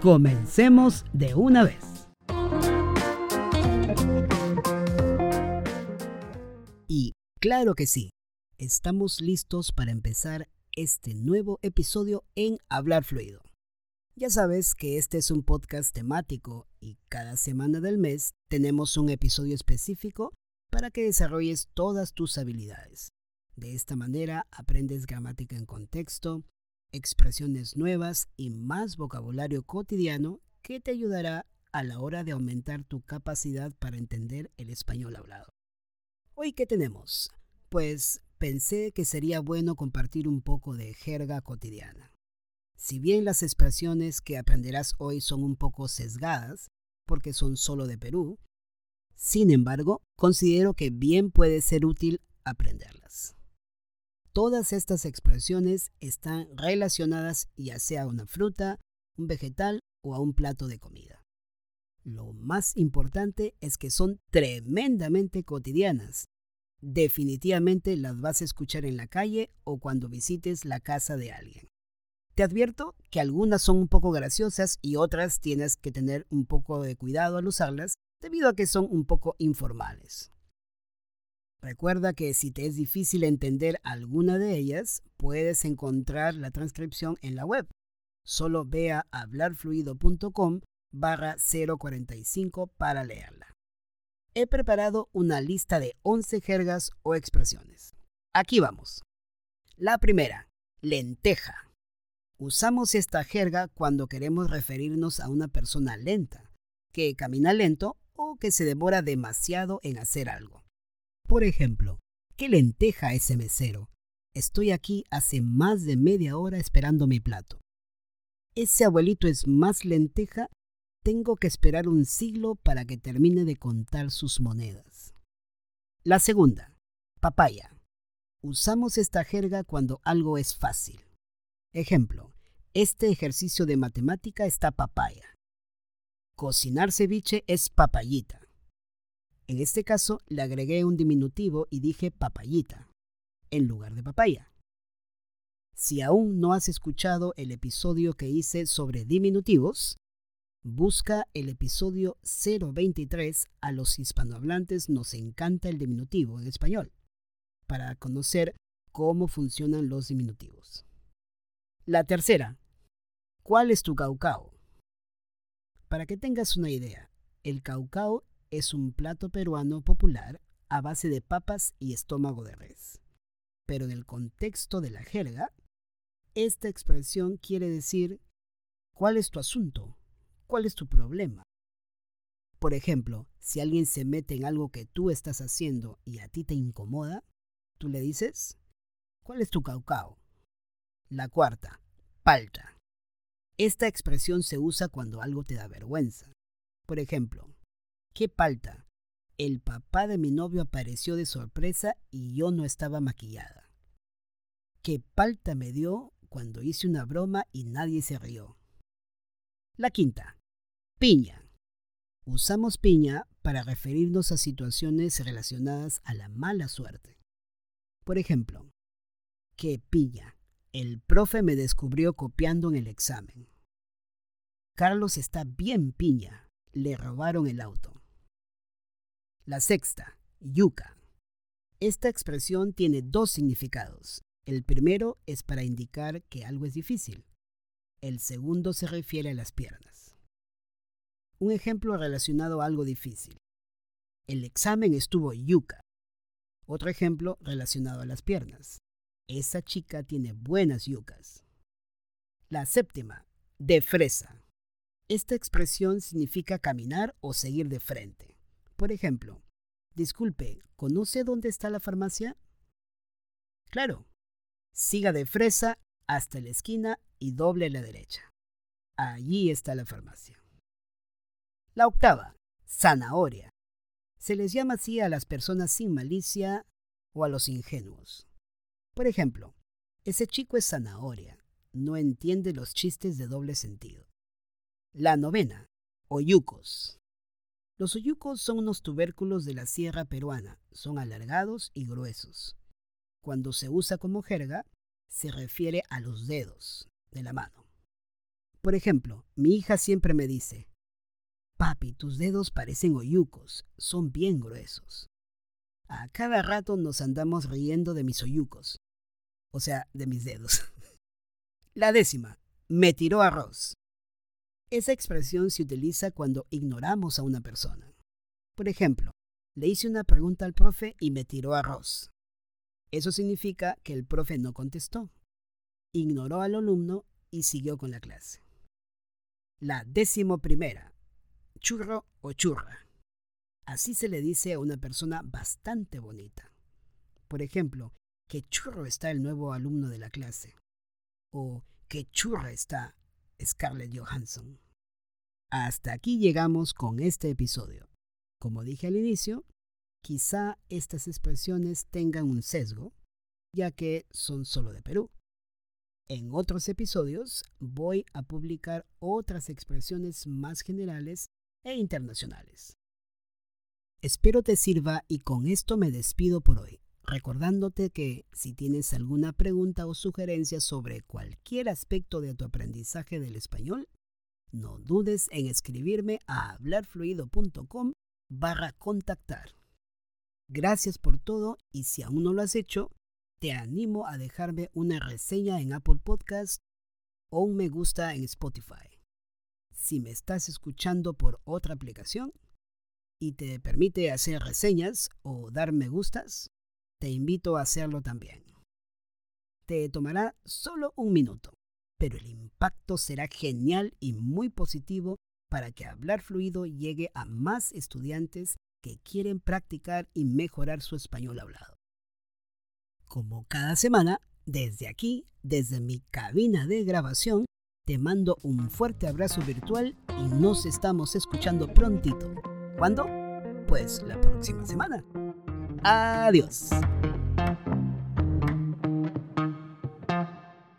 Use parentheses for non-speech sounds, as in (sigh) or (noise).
comencemos de una vez. Y claro que sí, estamos listos para empezar este nuevo episodio en Hablar Fluido. Ya sabes que este es un podcast temático y cada semana del mes tenemos un episodio específico para que desarrolles todas tus habilidades. De esta manera aprendes gramática en contexto, expresiones nuevas y más vocabulario cotidiano que te ayudará a la hora de aumentar tu capacidad para entender el español hablado. Hoy, ¿qué tenemos? Pues pensé que sería bueno compartir un poco de jerga cotidiana. Si bien las expresiones que aprenderás hoy son un poco sesgadas, porque son solo de Perú, sin embargo, considero que bien puede ser útil aprenderlas. Todas estas expresiones están relacionadas ya sea a una fruta, un vegetal o a un plato de comida. Lo más importante es que son tremendamente cotidianas. Definitivamente las vas a escuchar en la calle o cuando visites la casa de alguien. Te advierto que algunas son un poco graciosas y otras tienes que tener un poco de cuidado al usarlas debido a que son un poco informales. Recuerda que si te es difícil entender alguna de ellas, puedes encontrar la transcripción en la web. Solo ve a hablarfluido.com barra 045 para leerla. He preparado una lista de 11 jergas o expresiones. Aquí vamos. La primera, lenteja. Usamos esta jerga cuando queremos referirnos a una persona lenta, que camina lento o que se demora demasiado en hacer algo. Por ejemplo, ¿qué lenteja ese mesero? Estoy aquí hace más de media hora esperando mi plato. Ese abuelito es más lenteja, tengo que esperar un siglo para que termine de contar sus monedas. La segunda, papaya. Usamos esta jerga cuando algo es fácil. Ejemplo, este ejercicio de matemática está papaya. Cocinar ceviche es papayita. En este caso le agregué un diminutivo y dije papayita, en lugar de papaya. Si aún no has escuchado el episodio que hice sobre diminutivos, busca el episodio 023 A los hispanohablantes nos encanta el diminutivo en español, para conocer cómo funcionan los diminutivos. La tercera, ¿cuál es tu caucao? Para que tengas una idea, el caucao es un plato peruano popular a base de papas y estómago de res. Pero en el contexto de la jerga, esta expresión quiere decir ¿cuál es tu asunto? ¿Cuál es tu problema? Por ejemplo, si alguien se mete en algo que tú estás haciendo y a ti te incomoda, tú le dices ¿cuál es tu caucao? La cuarta, palta. Esta expresión se usa cuando algo te da vergüenza. Por ejemplo, ¿qué palta? El papá de mi novio apareció de sorpresa y yo no estaba maquillada. ¿Qué palta me dio cuando hice una broma y nadie se rió? La quinta, piña. Usamos piña para referirnos a situaciones relacionadas a la mala suerte. Por ejemplo, ¿qué piña? El profe me descubrió copiando en el examen. Carlos está bien piña. Le robaron el auto. La sexta, yuca. Esta expresión tiene dos significados. El primero es para indicar que algo es difícil. El segundo se refiere a las piernas. Un ejemplo relacionado a algo difícil. El examen estuvo yuca. Otro ejemplo relacionado a las piernas. Esa chica tiene buenas yucas. La séptima, de fresa. Esta expresión significa caminar o seguir de frente. Por ejemplo, disculpe, ¿conoce dónde está la farmacia? Claro. Siga de fresa hasta la esquina y doble a la derecha. allí está la farmacia. La octava, zanahoria. Se les llama así a las personas sin malicia o a los ingenuos. Por ejemplo, ese chico es zanahoria, no entiende los chistes de doble sentido. La novena, oyucos. Los oyucos son unos tubérculos de la sierra peruana, son alargados y gruesos. Cuando se usa como jerga, se refiere a los dedos de la mano. Por ejemplo, mi hija siempre me dice, Papi, tus dedos parecen oyucos, son bien gruesos. A cada rato nos andamos riendo de mis oyucos, o sea, de mis dedos. (laughs) La décima, me tiró arroz. Esa expresión se utiliza cuando ignoramos a una persona. Por ejemplo, le hice una pregunta al profe y me tiró arroz. Eso significa que el profe no contestó, ignoró al alumno y siguió con la clase. La décimo primera, churro o churra. Así se le dice a una persona bastante bonita. Por ejemplo, qué churro está el nuevo alumno de la clase. O qué churra está Scarlett Johansson. Hasta aquí llegamos con este episodio. Como dije al inicio, quizá estas expresiones tengan un sesgo, ya que son solo de Perú. En otros episodios voy a publicar otras expresiones más generales e internacionales. Espero te sirva y con esto me despido por hoy, recordándote que si tienes alguna pregunta o sugerencia sobre cualquier aspecto de tu aprendizaje del español, no dudes en escribirme a hablarfluido.com barra contactar. Gracias por todo y si aún no lo has hecho, te animo a dejarme una reseña en Apple Podcast o un me gusta en Spotify. Si me estás escuchando por otra aplicación y te permite hacer reseñas o dar me gustas, te invito a hacerlo también. Te tomará solo un minuto, pero el impacto será genial y muy positivo para que hablar fluido llegue a más estudiantes que quieren practicar y mejorar su español hablado. Como cada semana, desde aquí, desde mi cabina de grabación, te mando un fuerte abrazo virtual y nos estamos escuchando prontito. ¿Cuándo? Pues la próxima semana. Adiós.